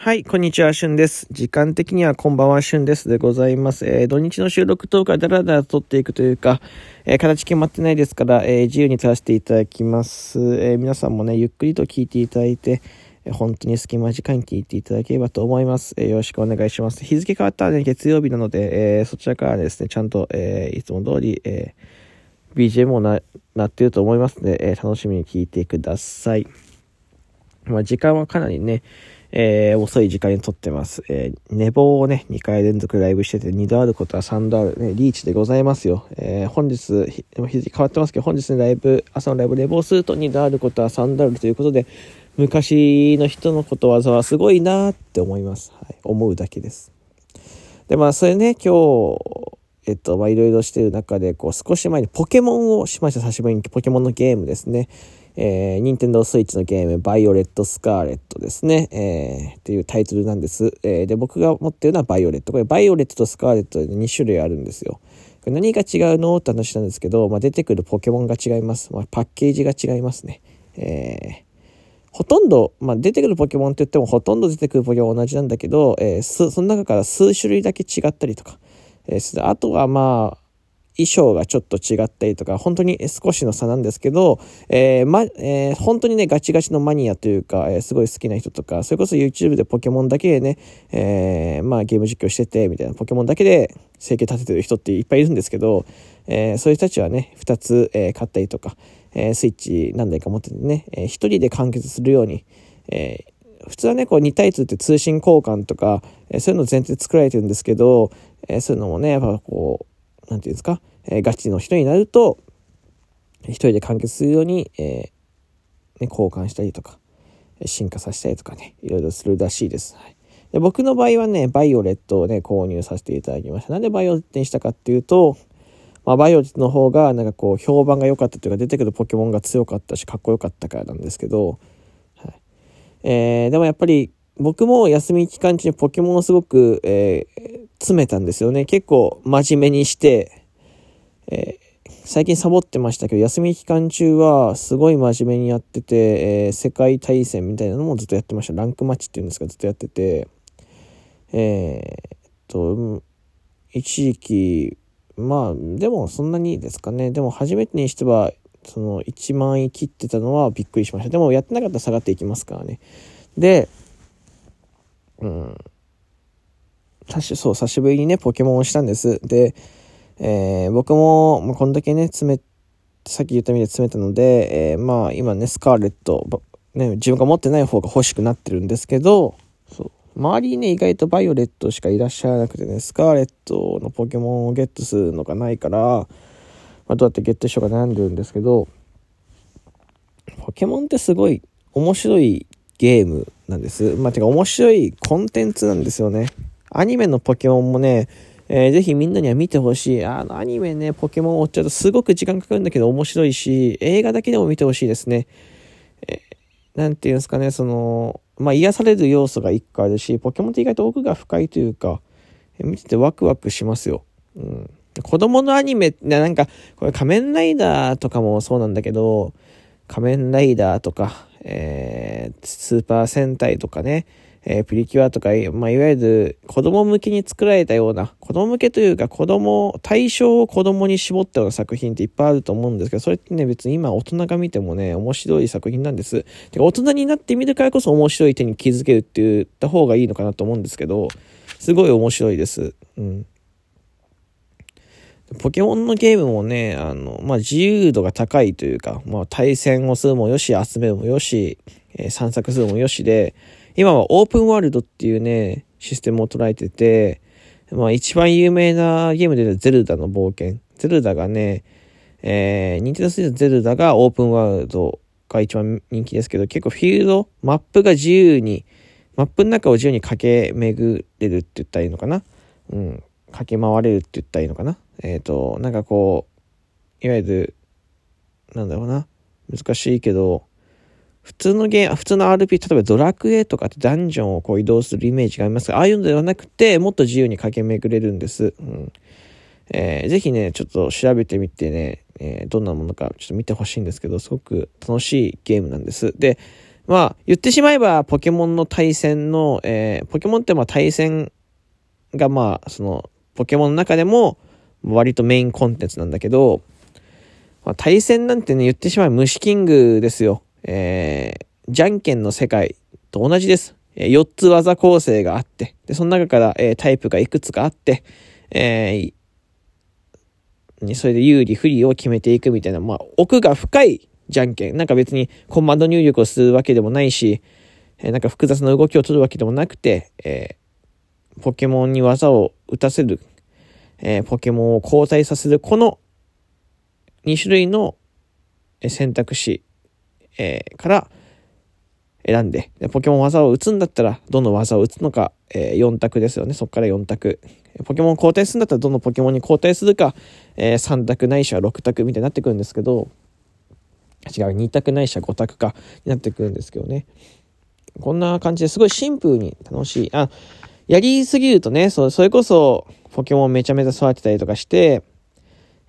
はい、こんにちは、しゅんです。時間的にはこんばんは、しゅんですでございます。えー、土日の収録等からだらだら撮っていくというか、えー、形決まってないですから、えー、自由に撮らせていただきます。え皆さんもね、ゆっくりと聞いていただいて、え本当に隙間時間に聞いていただければと思います。えよろしくお願いします。日付変わったらね、月曜日なので、えそちらからですね、ちゃんと、えいつも通り、え BGM もな、なってると思いますので、え楽しみに聞いてください。まあ、時間はかなりね、えー、遅い時間に撮ってます。えー、寝坊をね、2回連続ライブしてて、2度あることは3度ある、ね、リーチでございますよ。えー、本日、日付変わってますけど、本日のライブ、朝のライブ寝坊すると2度あることは3度あるということで、昔の人のことわざはすごいなって思います。はい。思うだけです。で、まあ、それね、今日、えっと、まあ、いろいろしてる中で、こう、少し前にポケモンをしました。久しぶりにポケモンのゲームですね。えー、任天堂スイッチのゲーム、バイオレット・スカーレットですね、えー、っていうタイトルなんです。えー、で、僕が持ってるのはバイオレット。これ、バイオレットとスカーレットで2種類あるんですよ。これ何が違うのって話なんですけど、まあ、出てくるポケモンが違います。まあ、パッケージが違いますね。えー、ほとんど、まあ、出てくるポケモンって言ってもほとんど出てくるポケモン同じなんだけど、えー、その中から数種類だけ違ったりとか、えー、あとはまあ、衣装がちょっと違ったりとか、本当に少しの差なんですけど、えー、ま、えー、本当にね、ガチガチのマニアというか、えー、すごい好きな人とか、それこそ YouTube でポケモンだけでね、えー、まあゲーム実況してて、みたいな、ポケモンだけで生計立ててる人っていっぱいいるんですけど、えー、そういう人たちはね、2つ、えー、買ったりとか、えー、スイッチ何台か持っててね、えー、1人で完結するように、えー、普通はね、こう2対2って通信交換とか、えー、そういうの前提で作られてるんですけど、えー、そういうのもね、やっぱこう、なんていうんですか、えー、ガチの人になると、一人で完結するように、えー、ね、交換したりとか、進化させたりとかね、いろいろするらしいです。はい、で僕の場合はね、バイオレットをね、購入させていただきました。なんでバイオレットにしたかっていうと、まあ、バイオレットの方が、なんかこう、評判が良かったというか、出てくるポケモンが強かったし、かっこよかったからなんですけど、はい。えー、でもやっぱり、僕も休み期間中にポケモンをすごく、えー、詰めたんですよね。結構真面目にして、えー、最近サボってましたけど、休み期間中はすごい真面目にやってて、えー、世界大戦みたいなのもずっとやってました。ランクマッチっていうんですか、ずっとやってて、え、っと、一時期、まあ、でもそんなにですかね。でも初めてにしては、その1万円切ってたのはびっくりしました。でもやってなかったら下がっていきますからね。で、うん。そう、久しぶりにね、ポケモンをしたんです。で、えー、僕も、まあ、こんだけね、詰め、さっき言ったみたいに詰めたので、えー、まあ今ね、スカーレット、ね、自分が持ってない方が欲しくなってるんですけど、そう。周りにね、意外とバイオレットしかいらっしゃらなくてね、スカーレットのポケモンをゲットするのがないから、まあ、どうやってゲットしようか悩んでるんですけど、ポケモンってすごい面白いゲームなんです。まあ、てか面白いコンテンツなんですよね。アニメのポケモンもね、えー、ぜひみんなには見てほしい。あの、アニメね、ポケモンを追っちゃうとすごく時間かかるんだけど面白いし、映画だけでも見てほしいですね。えー、なんていうんですかね、その、まあ、癒される要素が一個あるし、ポケモンって意外と奥が深いというか、えー、見ててワクワクしますよ。うん。子供のアニメって、なんか、これ仮面ライダーとかもそうなんだけど、仮面ライダーとか、えー、スーパー戦隊とかね、えー、プリキュアとか、まあ、いわゆる子供向けに作られたような、子供向けというか子供、対象を子供に絞ったような作品っていっぱいあると思うんですけど、それってね、別に今大人が見てもね、面白い作品なんです。てか大人になってみるからこそ面白い手に気づけるって言った方がいいのかなと思うんですけど、すごい面白いです。うん。ポケモンのゲームもね、あの、まあ、自由度が高いというか、まあ、対戦をするもよし、集めるもよし、えー、散策するもよしで、今はオープンワールドっていうね、システムを捉えてて、まあ一番有名なゲームでゼルダの冒険。ゼルダがね、えー、ニンテンドスイッチゼルダがオープンワールドが一番人気ですけど、結構フィールド、マップが自由に、マップの中を自由に駆け巡れるって言ったらいいのかな？うん。駆け回れるって言ったらいいのかな？えっ、ー、と、なんかこう、いわゆる、なんだろうな。難しいけど、普通のゲーム、普通の RP、例えばドラクエとかってダンジョンをこう移動するイメージがありますが、ああいうのではなくて、もっと自由に駆け巡れるんです。うん。えー、ぜひね、ちょっと調べてみてね、えー、どんなものかちょっと見てほしいんですけど、すごく楽しいゲームなんです。で、まあ、言ってしまえば、ポケモンの対戦の、えー、ポケモンってまあ対戦がまあ、その、ポケモンの中でも、割とメインコンテンツなんだけど、まあ、対戦なんてね、言ってしまえば虫キングですよ。えー、じゃんけんの世界と同じです。えー、4つ技構成があって、で、その中から、えー、タイプがいくつかあって、えー、それで有利不利を決めていくみたいな、まあ、奥が深いじゃんけん。なんか別にコマンド入力をするわけでもないし、えー、なんか複雑な動きを取るわけでもなくて、えー、ポケモンに技を打たせる、えー、ポケモンを交代させる、この2種類の選択肢、えー、から選んでで、ポケモン技を打つんだったら、どの技を打つのか、えー、4択ですよね。そこから4択。ポケモン交代するんだったら、どのポケモンに交代するか、え、3択ないしは6択みたいになってくるんですけど、違う、2択ないしは5択か、になってくるんですけどね。こんな感じですごいシンプルに楽しい。あ、やりすぎるとね、それこそ、ポケモンめちゃめちゃ育てたりとかして、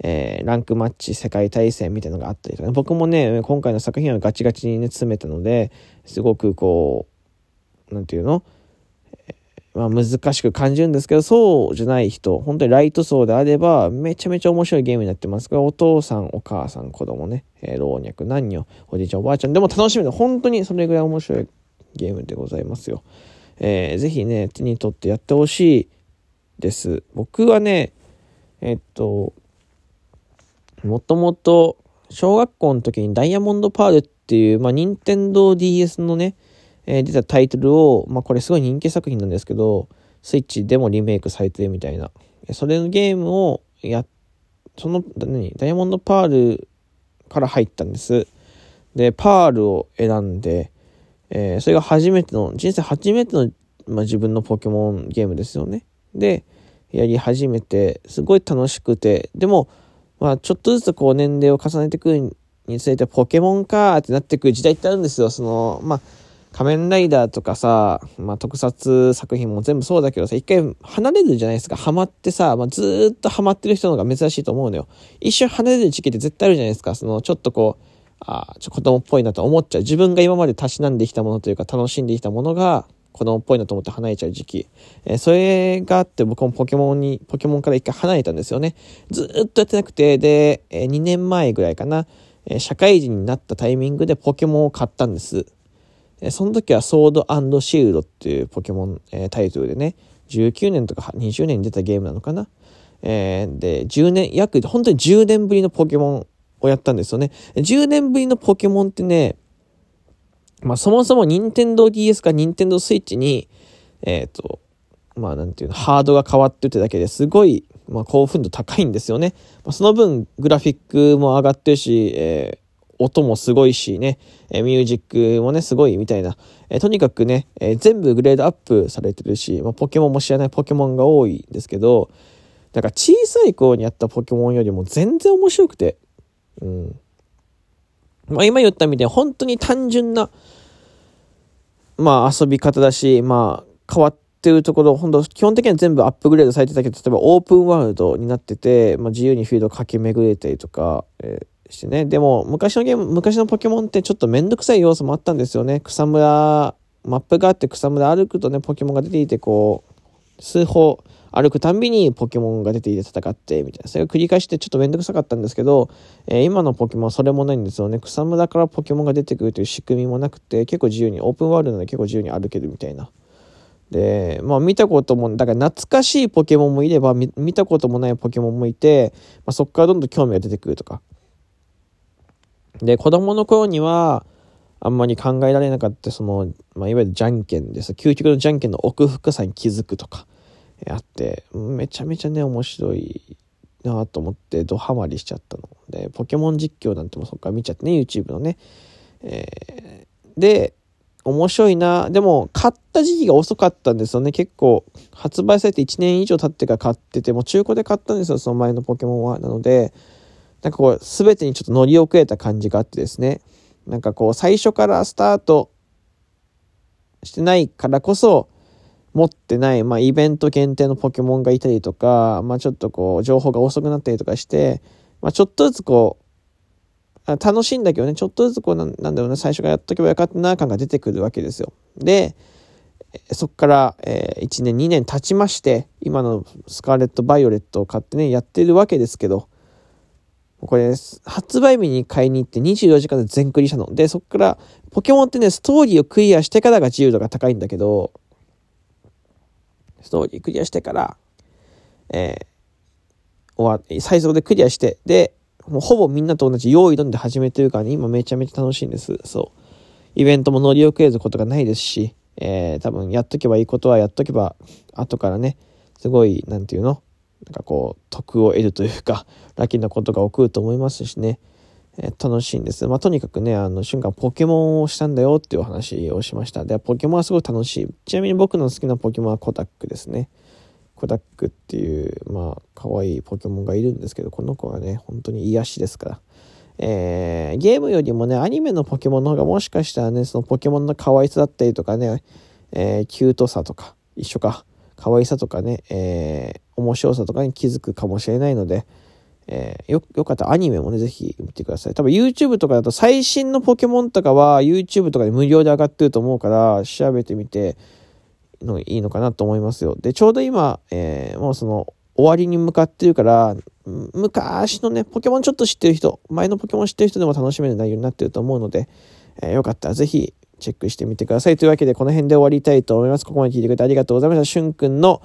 えー、ランクマッチ世界大戦みたいなのがあったりとか、ね、僕もね、今回の作品はガチガチにね、詰めたので、すごくこう、なんていうの、えー、まあ難しく感じるんですけど、そうじゃない人、本当にライト層であれば、めちゃめちゃ面白いゲームになってます。が、お父さん、お母さん、子供ね、えー、老若男女、おじいちゃん、おばあちゃん。でも楽しみで、本当にそれぐらい面白いゲームでございますよ。えー、ぜひね、手に取ってやってほしいです。僕はね、えっと、もともと小学校の時にダイヤモンドパールっていう、まあ、任天堂 DS のね、えー、出たタイトルを、まあ、これすごい人気作品なんですけど、スイッチでもリメイクされてるみたいな。それのゲームをや、その、何ダイヤモンドパールから入ったんです。で、パールを選んで、えー、それが初めての、人生初めての、まあ、自分のポケモンゲームですよね。で、やり始めて、すごい楽しくて、でも、まあ、ちょっとずつこう年齢を重ねていくにつれてポケモンかってなってくる時代ってあるんですよ。その、まあ、仮面ライダーとかさ、まあ、特撮作品も全部そうだけどさ、一回離れるじゃないですか。ハマってさ、まあ、ずっとハマってる人の方が珍しいと思うのよ。一瞬離れる時期って絶対あるじゃないですか。その、ちょっとこう、あ、ちょ、子供っぽいなと思っちゃう。自分が今までたしなんできたものというか、楽しんできたものが、子供っぽいなと思って離れちゃう時期。えー、それがあって僕もポケモンに、ポケモンから一回離れたんですよね。ずっとやってなくて、で、えー、2年前ぐらいかな、えー、社会人になったタイミングでポケモンを買ったんです。えその時はソードシールドっていうポケモン、えタイトルでね、19年とか20年に出たゲームなのかな。えーで、10年、約、本当に10年ぶりのポケモンをやったんですよね。10年ぶりのポケモンってね、まあそもそも任天堂 DS か任天堂 switch に、えっ、ー、と、まあなんていうの、ハードが変わってるってだけですごい、まあ興奮度高いんですよね。まあ、その分グラフィックも上がってるし、えー、音もすごいしね、え、ミュージックもね、すごいみたいな。え、とにかくね、え、全部グレードアップされてるし、まあ、ポケモンも知らないポケモンが多いんですけど、だから小さい頃にやったポケモンよりも全然面白くて、うん。まあ今言ったみたいに本当に単純な、まあ遊び方だし、まあ変わってるところ、本当基本的には全部アップグレードされてたけど、例えばオープンワールドになってて、まあ自由にフィードを駆け巡れたりとか、えー、してね。でも昔のゲーム、昔のポケモンってちょっとめんどくさい要素もあったんですよね。草むら、マップがあって草むら歩くとね、ポケモンが出ていて、こう、数歩、歩くたんびにポケモンが出ていて戦って、みたいな。それを繰り返してちょっとめんどくさかったんですけど、えー、今のポケモンはそれもないんですよね。草むらからポケモンが出てくるという仕組みもなくて、結構自由に、オープンワールドで結構自由に歩けるみたいな。で、まあ見たことも、だから懐かしいポケモンもいれば、見たこともないポケモンもいて、まあ、そこからどんどん興味が出てくるとか。で、子供の頃には、あんまり考えられなかった、その、まあ、いわゆるじゃんけんです。究極のじゃんけんの奥深さに気づくとか。あって、めちゃめちゃね、面白いなと思って、ドハマりしちゃったの。で、ポケモン実況なんてもそっから見ちゃってね、YouTube のね。えー、で、面白いな。でも、買った時期が遅かったんですよね。結構、発売されて1年以上経ってから買ってて、もう中古で買ったんですよ、その前のポケモンは。なので、なんかこう、すべてにちょっと乗り遅れた感じがあってですね。なんかこう、最初からスタートしてないからこそ、持ってない、まあ、イベント限定のポケモンがいたりとか、まあ、ちょっとこう、情報が遅くなったりとかして、まあ、ちょっとずつこう、楽しいんだけどね、ちょっとずつこうなんだろうな、最初からやっとけばよかったな感が出てくるわけですよ。で、そこから、え、1年、2年経ちまして、今のスカーレット・バイオレットを買ってね、やってるわけですけど、これです、発売日に買いに行って24時間で全クリしたの。で、そこから、ポケモンってね、ストーリーをクリアしてからが自由度が高いんだけど、ストーリークリアしてから、えー、終わ最速でクリアして、で、もうほぼみんなと同じ用意どんで始めてるからね、今めちゃめちゃ楽しいんです。そう。イベントも乗り遅れることがないですし、えー、多分やっとけばいいことはやっとけば、後からね、すごい、なんていうの？なんかこう、得を得るというか、ラッキーなことが起こると思いますしね、えー、楽しいんです。まあ、とにかくね、あの、瞬間ポケモンをしたんだよっていうお話をしました。で、ポケモンはすごい楽しい。ちなみに僕の好きなポケモンはコダックですね。コダックっていう、まあ、可愛いポケモンがいるんですけど、この子がね、本当に癒しですから。えー、ゲームよりもね、アニメのポケモンの方がもしかしたらね、そのポケモンの可愛さだったりとかね、えー、キュートさとか、一緒か、可愛さとかね、えー、面白さとかに気づくかもしれないので、えー、よ、よかったらアニメもね、ぜひ見てください。多分 YouTube とかだと最新のポケモンとかは YouTube とかで無料で上がってると思うから、調べてみて、のいいのかなと思いますよ。で、ちょうど今、えー、もうその、終わりに向かってるから、昔のね、ポケモンちょっと知ってる人、前のポケモン知ってる人でも楽しめる内容になってると思うので、えー、よかったらぜひチェックしてみてください。というわけで、この辺で終わりたいと思います。ここまで聞いてくれてありがとうございました。しゅんくんの、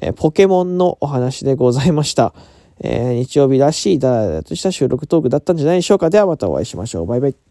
えー、ポケモンのお話でございました。えー、日曜日らしいだらだらとした収録トークだったんじゃないでしょうか。ではまたお会いしましょう。バイバイ。